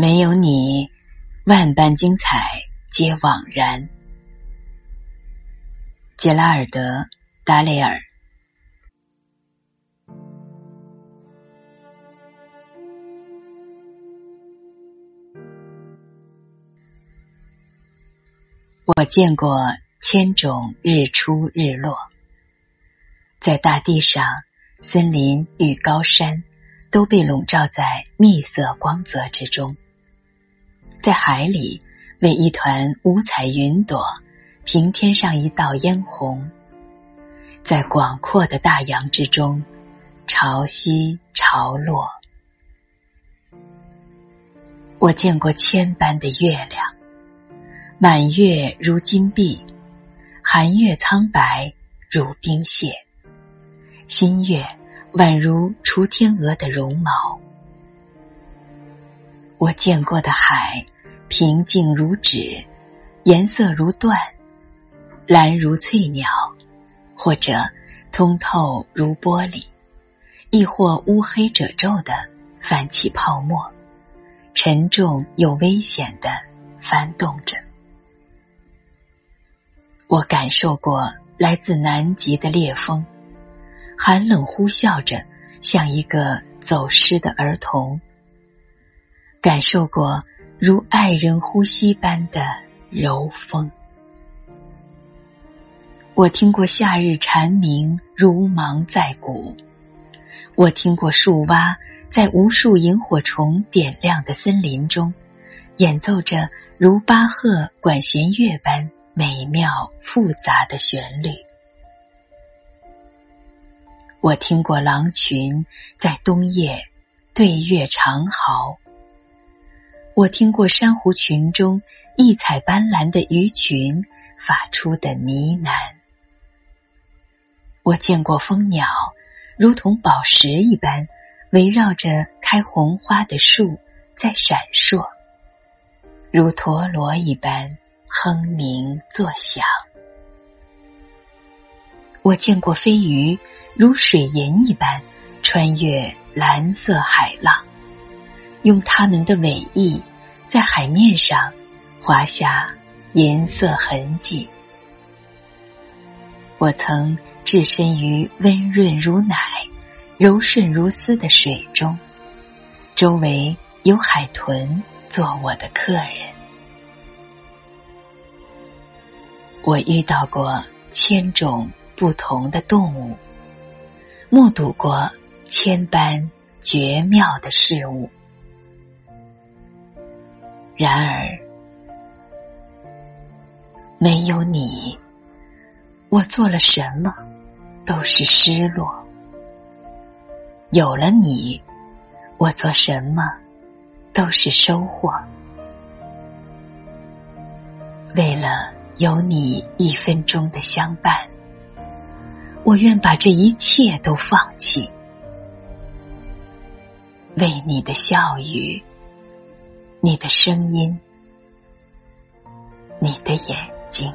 没有你，万般精彩皆枉然。杰拉尔德·达雷尔。我见过千种日出日落，在大地上，森林与高山都被笼罩在蜜色光泽之中；在海里，为一团五彩云朵平添上一道嫣红；在广阔的大洋之中，潮汐潮落。我见过千般的月亮。满月如金碧，寒月苍白如冰屑，新月宛如雏天鹅的绒毛。我见过的海，平静如纸，颜色如缎，蓝如翠鸟，或者通透如玻璃，亦或乌黑褶皱的泛起泡沫，沉重又危险的翻动着。我感受过来自南极的烈风，寒冷呼啸着，像一个走失的儿童；感受过如爱人呼吸般的柔风。我听过夏日蝉鸣如芒在骨，我听过树蛙在无数萤火虫点亮的森林中，演奏着如巴赫管弦乐般。美妙复杂的旋律，我听过狼群在冬夜对月长嚎；我听过珊瑚群中异彩斑斓的鱼群发出的呢喃；我见过蜂鸟如同宝石一般围绕着开红花的树在闪烁，如陀螺一般。哼鸣作响，我见过飞鱼如水银一般穿越蓝色海浪，用它们的尾翼在海面上划下银色痕迹。我曾置身于温润如奶、柔顺如丝的水中，周围有海豚做我的客人。我遇到过千种不同的动物，目睹过千般绝妙的事物。然而，没有你，我做了什么都是失落；有了你，我做什么都是收获。为了。有你一分钟的相伴，我愿把这一切都放弃，为你的笑语、你的声音、你的眼睛。